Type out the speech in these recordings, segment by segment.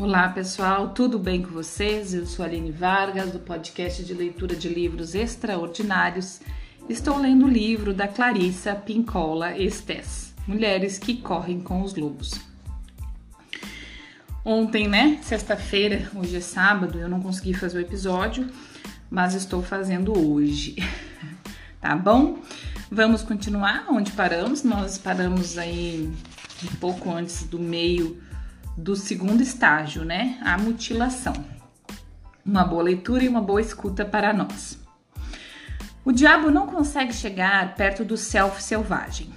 Olá pessoal, tudo bem com vocês? Eu sou Aline Vargas, do podcast de leitura de livros extraordinários. Estou lendo o livro da Clarissa Pincola Estes, Mulheres que Correm com os Lobos. Ontem, né, sexta-feira, hoje é sábado, eu não consegui fazer o episódio, mas estou fazendo hoje, tá bom? Vamos continuar onde paramos. Nós paramos aí um pouco antes do meio do segundo estágio, né? A mutilação. Uma boa leitura e uma boa escuta para nós. O diabo não consegue chegar perto do self selvagem.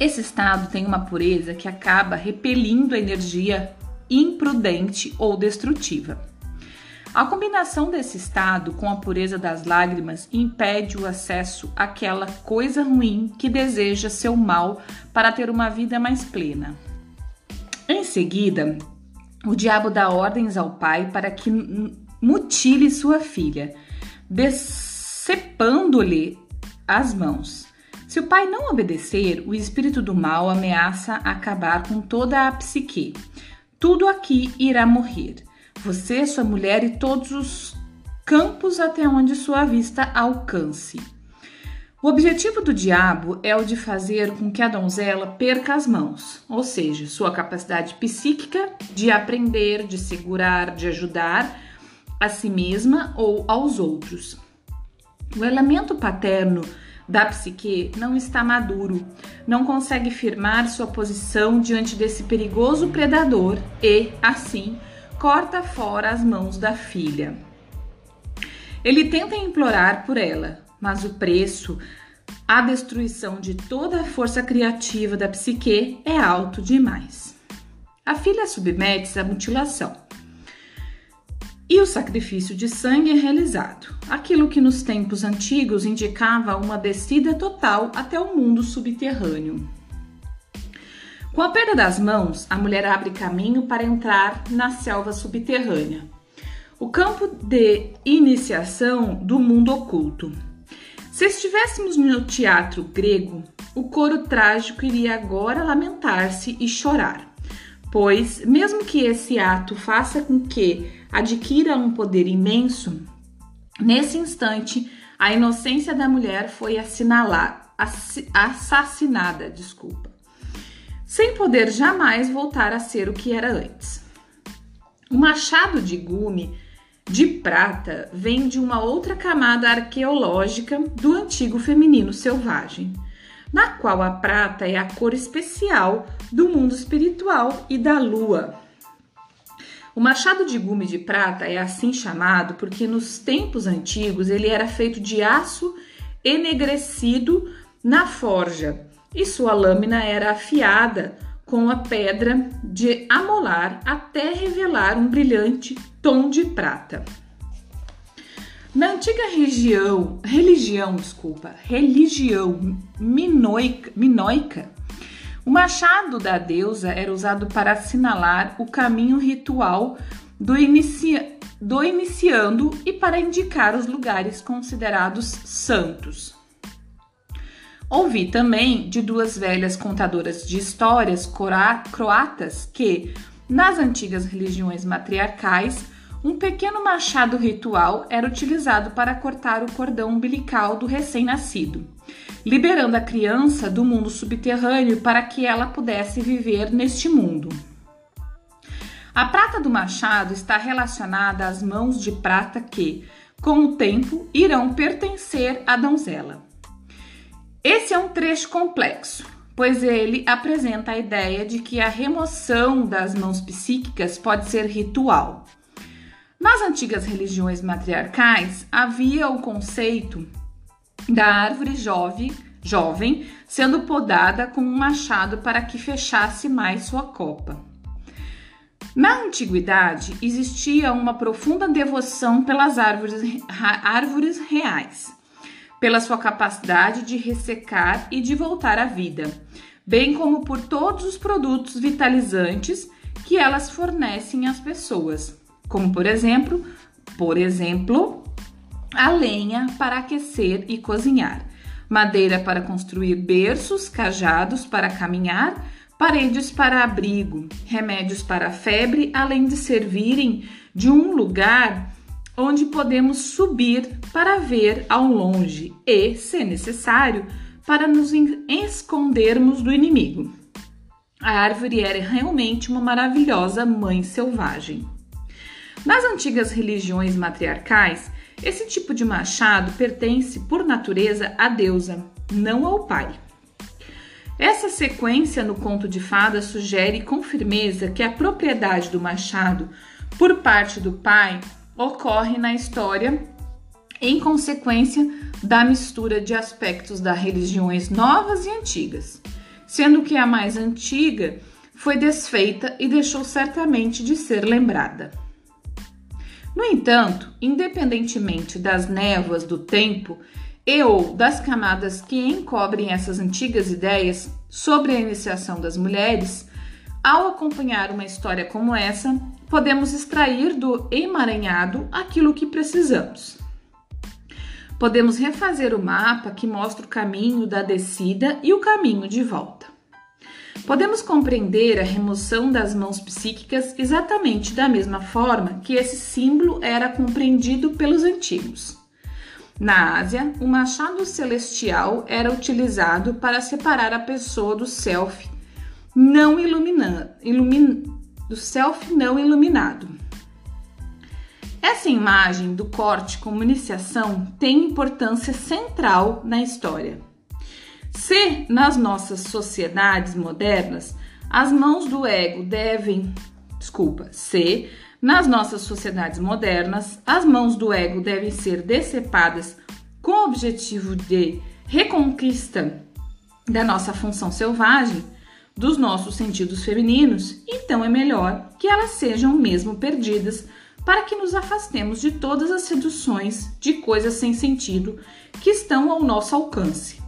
Esse estado tem uma pureza que acaba repelindo a energia imprudente ou destrutiva. A combinação desse estado com a pureza das lágrimas impede o acesso àquela coisa ruim que deseja seu mal para ter uma vida mais plena. Em seguida, o diabo dá ordens ao pai para que mutile sua filha, decepando-lhe as mãos. Se o pai não obedecer, o espírito do mal ameaça acabar com toda a psique. Tudo aqui irá morrer você, sua mulher e todos os campos até onde sua vista alcance. O objetivo do diabo é o de fazer com que a donzela perca as mãos, ou seja, sua capacidade psíquica de aprender, de segurar, de ajudar a si mesma ou aos outros. O elemento paterno da psique não está maduro, não consegue firmar sua posição diante desse perigoso predador e, assim, corta fora as mãos da filha. Ele tenta implorar por ela, mas o preço, a destruição de toda a força criativa da psique é alto demais. A filha submete-se à mutilação. E o sacrifício de sangue é realizado, aquilo que nos tempos antigos indicava uma descida total até o mundo subterrâneo. Com a perda das mãos, a mulher abre caminho para entrar na selva subterrânea, o campo de iniciação do mundo oculto. Se estivéssemos no teatro grego, o coro trágico iria agora lamentar-se e chorar, pois, mesmo que esse ato faça com que adquira um poder imenso, nesse instante a inocência da mulher foi assinalada, assassinada, desculpa sem poder jamais voltar a ser o que era antes. O machado de gume de prata vem de uma outra camada arqueológica do antigo feminino selvagem, na qual a prata é a cor especial do mundo espiritual e da lua. O machado de gume de prata é assim chamado porque nos tempos antigos ele era feito de aço enegrecido na forja e sua lâmina era afiada com a pedra de amolar até revelar um brilhante tom de prata. Na antiga região, religião, desculpa, religião minoica, minoica, o machado da deusa era usado para assinalar o caminho ritual do, inicia, do iniciando e para indicar os lugares considerados santos. Ouvi também de duas velhas contadoras de histórias croatas que, nas antigas religiões matriarcais, um pequeno machado ritual era utilizado para cortar o cordão umbilical do recém-nascido, liberando a criança do mundo subterrâneo para que ela pudesse viver neste mundo. A prata do machado está relacionada às mãos de prata que, com o tempo, irão pertencer à donzela. Esse é um trecho complexo, pois ele apresenta a ideia de que a remoção das mãos psíquicas pode ser ritual. Nas antigas religiões matriarcais, havia o conceito da árvore jovem, sendo podada com um machado para que fechasse mais sua copa. Na antiguidade, existia uma profunda devoção pelas árvores, árvores reais pela sua capacidade de ressecar e de voltar à vida, bem como por todos os produtos vitalizantes que elas fornecem às pessoas, como por exemplo, por exemplo, a lenha para aquecer e cozinhar, madeira para construir berços, cajados para caminhar, paredes para abrigo, remédios para febre, além de servirem de um lugar onde podemos subir para ver ao longe e, se necessário, para nos escondermos do inimigo. A árvore era realmente uma maravilhosa mãe selvagem. Nas antigas religiões matriarcais, esse tipo de machado pertence, por natureza, à deusa, não ao pai. Essa sequência no conto de fadas sugere com firmeza que a propriedade do machado por parte do pai ocorre na história em consequência da mistura de aspectos das religiões novas e antigas, sendo que a mais antiga foi desfeita e deixou certamente de ser lembrada. No entanto, independentemente das névoas do tempo e ou das camadas que encobrem essas antigas ideias sobre a iniciação das mulheres, ao acompanhar uma história como essa, podemos extrair do emaranhado aquilo que precisamos. Podemos refazer o mapa que mostra o caminho da descida e o caminho de volta. Podemos compreender a remoção das mãos psíquicas exatamente da mesma forma que esse símbolo era compreendido pelos antigos. Na Ásia, o machado celestial era utilizado para separar a pessoa do self não iluminado, ilumin, do self não iluminado. Essa imagem do corte como iniciação tem importância central na história. Se nas nossas sociedades modernas as mãos do ego devem, desculpa, se nas nossas sociedades modernas, as mãos do ego devem ser decepadas com o objetivo de reconquista da nossa função selvagem, dos nossos sentidos femininos, então é melhor que elas sejam mesmo perdidas para que nos afastemos de todas as seduções de coisas sem sentido que estão ao nosso alcance,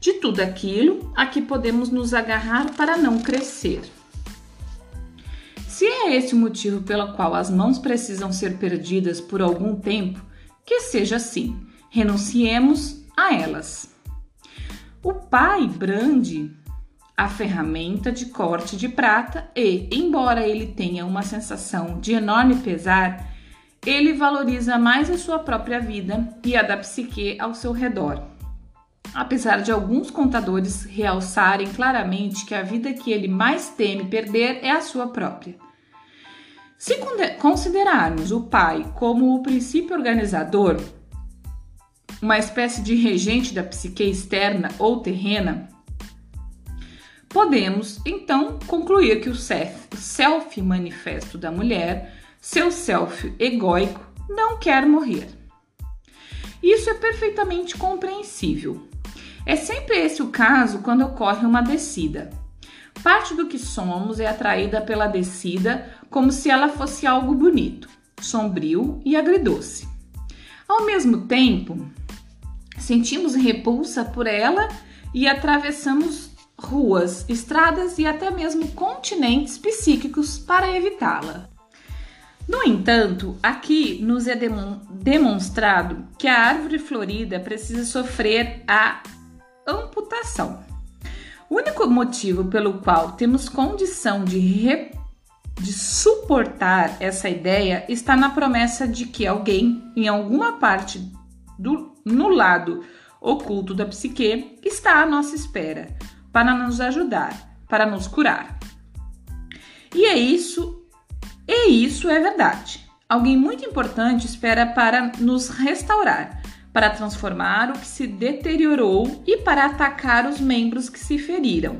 de tudo aquilo a que podemos nos agarrar para não crescer. Se é esse o motivo pelo qual as mãos precisam ser perdidas por algum tempo, que seja assim, renunciemos a elas. O pai brande a ferramenta de corte de prata e, embora ele tenha uma sensação de enorme pesar, ele valoriza mais a sua própria vida e a da psique ao seu redor. Apesar de alguns contadores realçarem claramente que a vida que ele mais teme perder é a sua própria. Se considerarmos o pai como o princípio organizador, uma espécie de regente da psique externa ou terrena, podemos então concluir que o self manifesto da mulher, seu self egóico, não quer morrer. Isso é perfeitamente compreensível. É sempre esse o caso quando ocorre uma descida. Parte do que somos é atraída pela descida como se ela fosse algo bonito, sombrio e agridoce. Ao mesmo tempo, sentimos repulsa por ela e atravessamos ruas, estradas e até mesmo continentes psíquicos para evitá-la. No entanto, aqui nos é demonstrado que a árvore florida precisa sofrer a amputação. O único motivo pelo qual temos condição de, de suportar essa ideia está na promessa de que alguém, em alguma parte do no lado oculto da psique, está à nossa espera para nos ajudar, para nos curar. E é isso, e isso é verdade. Alguém muito importante espera para nos restaurar, para transformar o que se deteriorou e para atacar os membros que se feriram.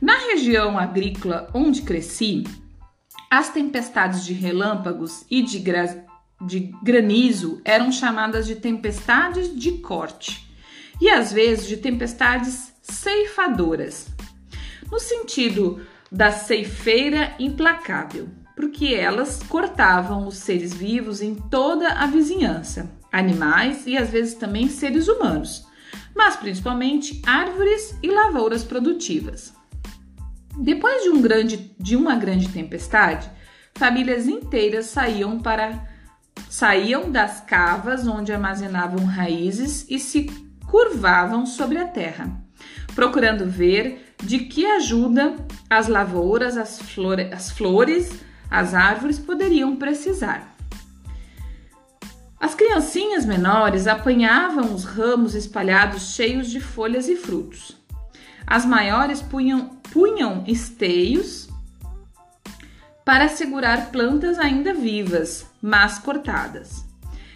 Na região agrícola onde cresci, as tempestades de relâmpagos e de, gra de granizo eram chamadas de tempestades de corte e às vezes de tempestades ceifadoras, no sentido da ceifeira implacável, porque elas cortavam os seres vivos em toda a vizinhança animais e às vezes também seres humanos, mas principalmente árvores e lavouras produtivas. Depois de, um grande, de uma grande tempestade, famílias inteiras saíam para saíam das cavas onde armazenavam raízes e se curvavam sobre a terra, procurando ver de que ajuda as lavouras, as, flore as flores, as árvores poderiam precisar. As criancinhas menores apanhavam os ramos espalhados cheios de folhas e frutos. As maiores punham, punham esteios para segurar plantas ainda vivas, mas cortadas.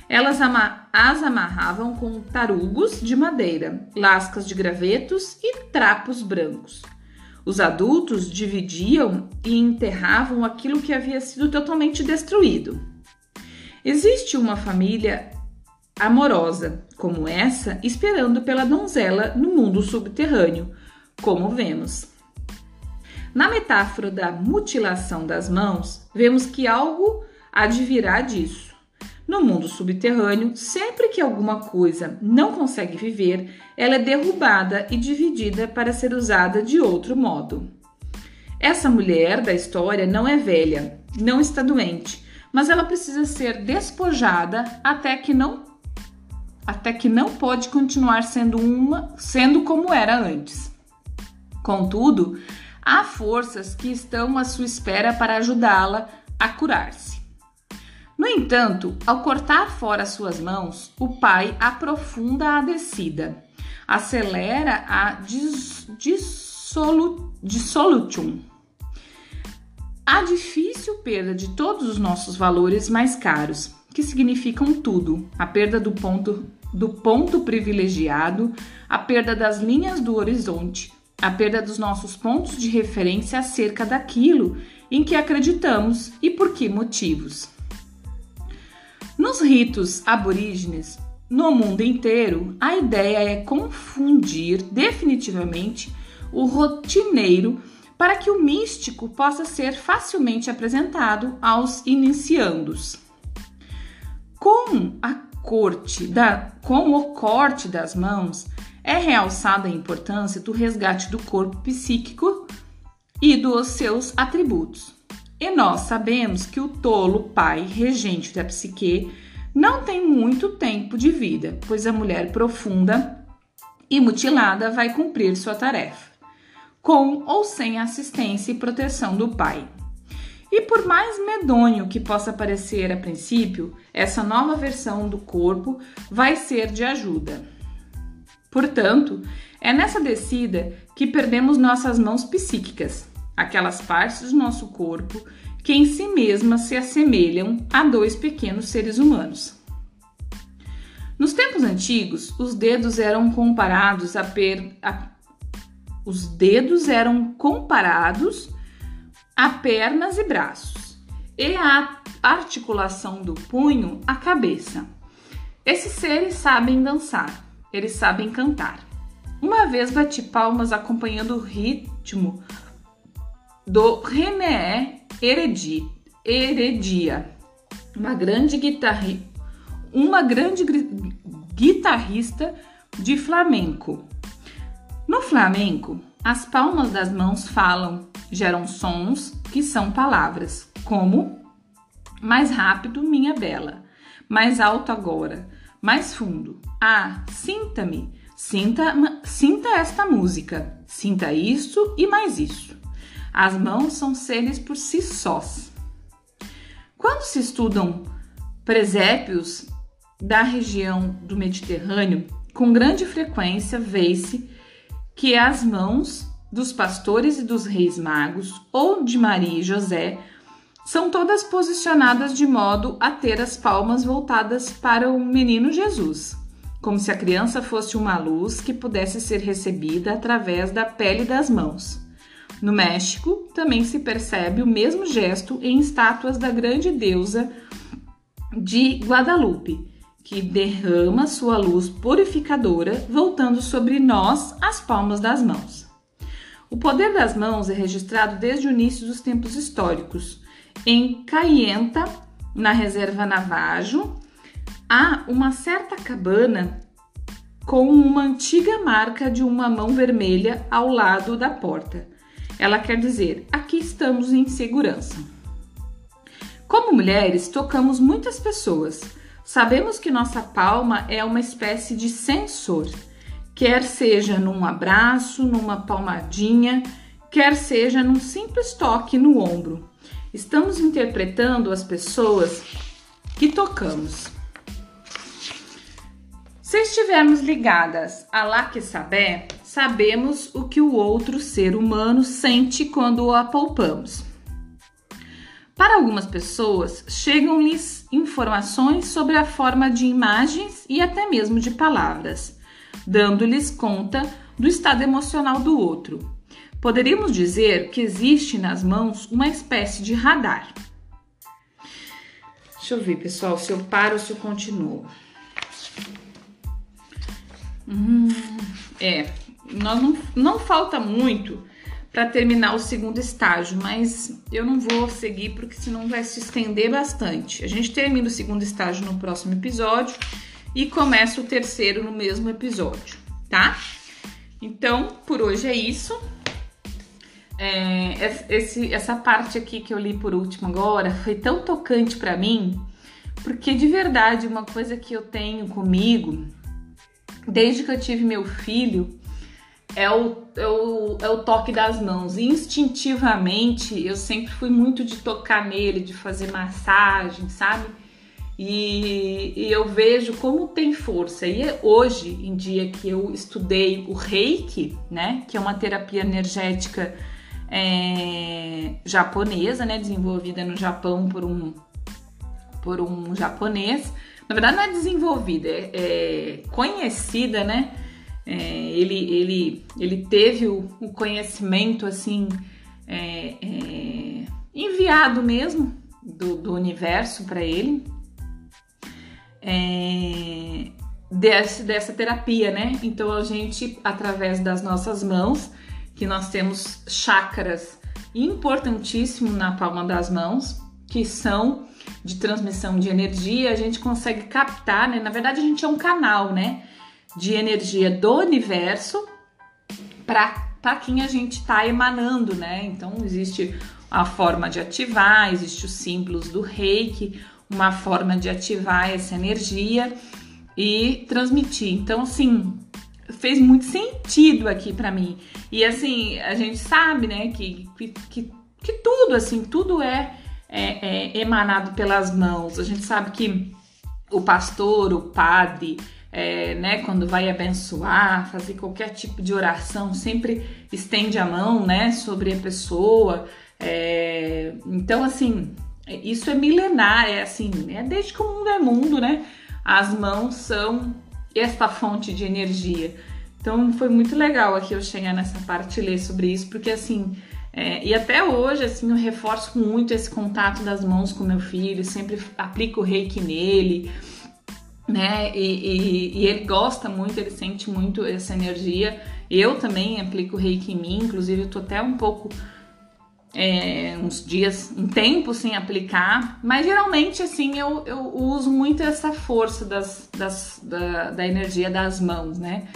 Elas as amarravam com tarugos de madeira, lascas de gravetos e trapos brancos. Os adultos dividiam e enterravam aquilo que havia sido totalmente destruído. Existe uma família amorosa como essa esperando pela donzela no mundo subterrâneo, como vemos. Na metáfora da mutilação das mãos, vemos que algo advirá disso. No mundo subterrâneo, sempre que alguma coisa não consegue viver, ela é derrubada e dividida para ser usada de outro modo. Essa mulher da história não é velha, não está doente, mas ela precisa ser despojada até que não até que não pode continuar sendo uma, sendo como era antes. Contudo, há forças que estão à sua espera para ajudá-la a curar-se. No entanto, ao cortar fora suas mãos, o pai aprofunda a descida, acelera a dis, dissolu, dissolution, a difícil perda de todos os nossos valores mais caros, que significam tudo: a perda do ponto, do ponto privilegiado, a perda das linhas do horizonte, a perda dos nossos pontos de referência acerca daquilo em que acreditamos e por que motivos. Nos ritos aborígenes, no mundo inteiro, a ideia é confundir definitivamente o rotineiro para que o místico possa ser facilmente apresentado aos iniciandos. Com a corte da, com o corte das mãos, é realçada a importância do resgate do corpo psíquico e dos seus atributos. E nós sabemos que o tolo pai regente da psique não tem muito tempo de vida, pois a mulher profunda e mutilada vai cumprir sua tarefa, com ou sem assistência e proteção do pai. E por mais medonho que possa parecer a princípio, essa nova versão do corpo vai ser de ajuda. Portanto, é nessa descida que perdemos nossas mãos psíquicas, aquelas partes do nosso corpo que em si mesmas se assemelham a dois pequenos seres humanos. Nos tempos antigos, os dedos eram comparados a, per... a... os dedos eram comparados a pernas e braços, e a articulação do punho à cabeça. Esses seres sabem dançar, eles sabem cantar. Uma vez bati palmas acompanhando o ritmo do René Heredi, Heredia, uma grande, guitarri, uma grande guitarrista de flamenco. No flamenco, as palmas das mãos falam, geram sons que são palavras, como mais rápido, minha bela, mais alto agora, mais fundo. Ah, sinta-me, sinta, sinta esta música, sinta isso e mais isso. As mãos são seres por si sós. Quando se estudam presépios da região do Mediterrâneo, com grande frequência vê-se que as mãos dos pastores e dos reis magos, ou de Maria e José, são todas posicionadas de modo a ter as palmas voltadas para o menino Jesus, como se a criança fosse uma luz que pudesse ser recebida através da pele das mãos. No México, também se percebe o mesmo gesto em estátuas da grande deusa de Guadalupe, que derrama sua luz purificadora, voltando sobre nós as palmas das mãos. O poder das mãos é registrado desde o início dos tempos históricos. Em Caienta, na reserva Navajo, há uma certa cabana com uma antiga marca de uma mão vermelha ao lado da porta. Ela quer dizer: aqui estamos em segurança. Como mulheres, tocamos muitas pessoas. Sabemos que nossa palma é uma espécie de sensor quer seja num abraço, numa palmadinha, quer seja num simples toque no ombro. Estamos interpretando as pessoas que tocamos. Se estivermos ligadas a lá que saber, sabemos o que o outro ser humano sente quando o apalpamos. Para algumas pessoas, chegam-lhes informações sobre a forma de imagens e até mesmo de palavras, dando-lhes conta do estado emocional do outro. Poderíamos dizer que existe nas mãos uma espécie de radar. Deixa eu ver, pessoal, se eu paro ou se eu continuo. Hum, é, nós não, não falta muito para terminar o segundo estágio, mas eu não vou seguir porque senão vai se estender bastante. A gente termina o segundo estágio no próximo episódio e começa o terceiro no mesmo episódio, tá? Então, por hoje é isso. É, esse, essa parte aqui que eu li por último agora foi tão tocante para mim, porque de verdade, uma coisa que eu tenho comigo desde que eu tive meu filho, é o, é o, é o toque das mãos. instintivamente, eu sempre fui muito de tocar nele, de fazer massagem, sabe? E, e, eu vejo como tem força. E é hoje em dia que eu estudei o Reiki, né, que é uma terapia energética é, japonesa, né, desenvolvida no Japão por um por um japonês, na verdade, não é desenvolvida, é, é conhecida, né? É, ele, ele, ele teve o, o conhecimento assim é, é enviado mesmo do, do universo para ele é, desse, dessa terapia, né? Então a gente, através das nossas mãos, que nós temos chakras importantíssimos na palma das mãos, que são de transmissão de energia, a gente consegue captar, né? Na verdade, a gente é um canal, né? De energia do universo para quem a gente está emanando, né? Então, existe a forma de ativar, existe os símbolos do reiki, uma forma de ativar essa energia e transmitir. Então, assim, fez muito sentido aqui para mim. E assim, a gente sabe, né, que, que, que tudo, assim, tudo é é, é, emanado pelas mãos. A gente sabe que o pastor, o padre, é, né, quando vai abençoar, fazer qualquer tipo de oração, sempre estende a mão, né, sobre a pessoa. É, então, assim, isso é milenar, é assim, é desde que o mundo é mundo, né? As mãos são esta fonte de energia. Então, foi muito legal aqui eu chegar nessa parte e ler sobre isso, porque assim, é, e até hoje, assim, eu reforço muito esse contato das mãos com meu filho, sempre aplico o reiki nele, né? E, e, e, ele gosta muito, ele sente muito essa energia. Eu também aplico reiki em mim, inclusive eu tô até um pouco. É, uns dias, um tempo sem aplicar, mas geralmente assim eu, eu uso muito essa força das, das, da, da energia das mãos, né?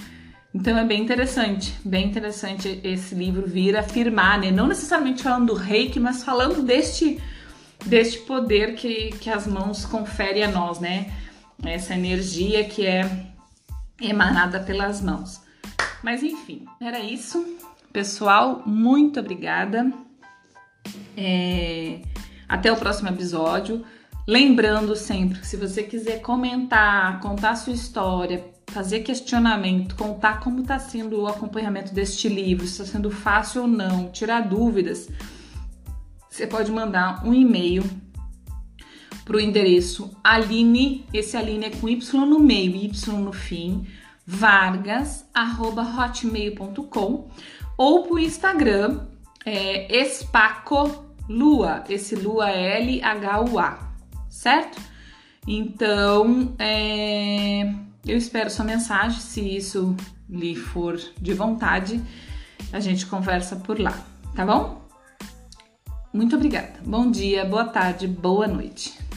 Então é bem interessante, bem interessante esse livro vir afirmar, né? Não necessariamente falando do reiki, mas falando deste, deste poder que, que as mãos conferem a nós, né? Essa energia que é emanada pelas mãos. Mas enfim, era isso. Pessoal, muito obrigada. É... Até o próximo episódio. Lembrando sempre que se você quiser comentar, contar sua história, fazer questionamento, contar como está sendo o acompanhamento deste livro, se está sendo fácil ou não, tirar dúvidas, você pode mandar um e-mail para o endereço Aline, esse Aline é com Y no meio Y no fim, vargas.hotmail.com ou para o Instagram é, Espaco Lua, esse Lua L-H-U-A, certo? Então, é eu espero sua mensagem, se isso lhe for de vontade, a gente conversa por lá, tá bom? Muito obrigada. Bom dia, boa tarde, boa noite.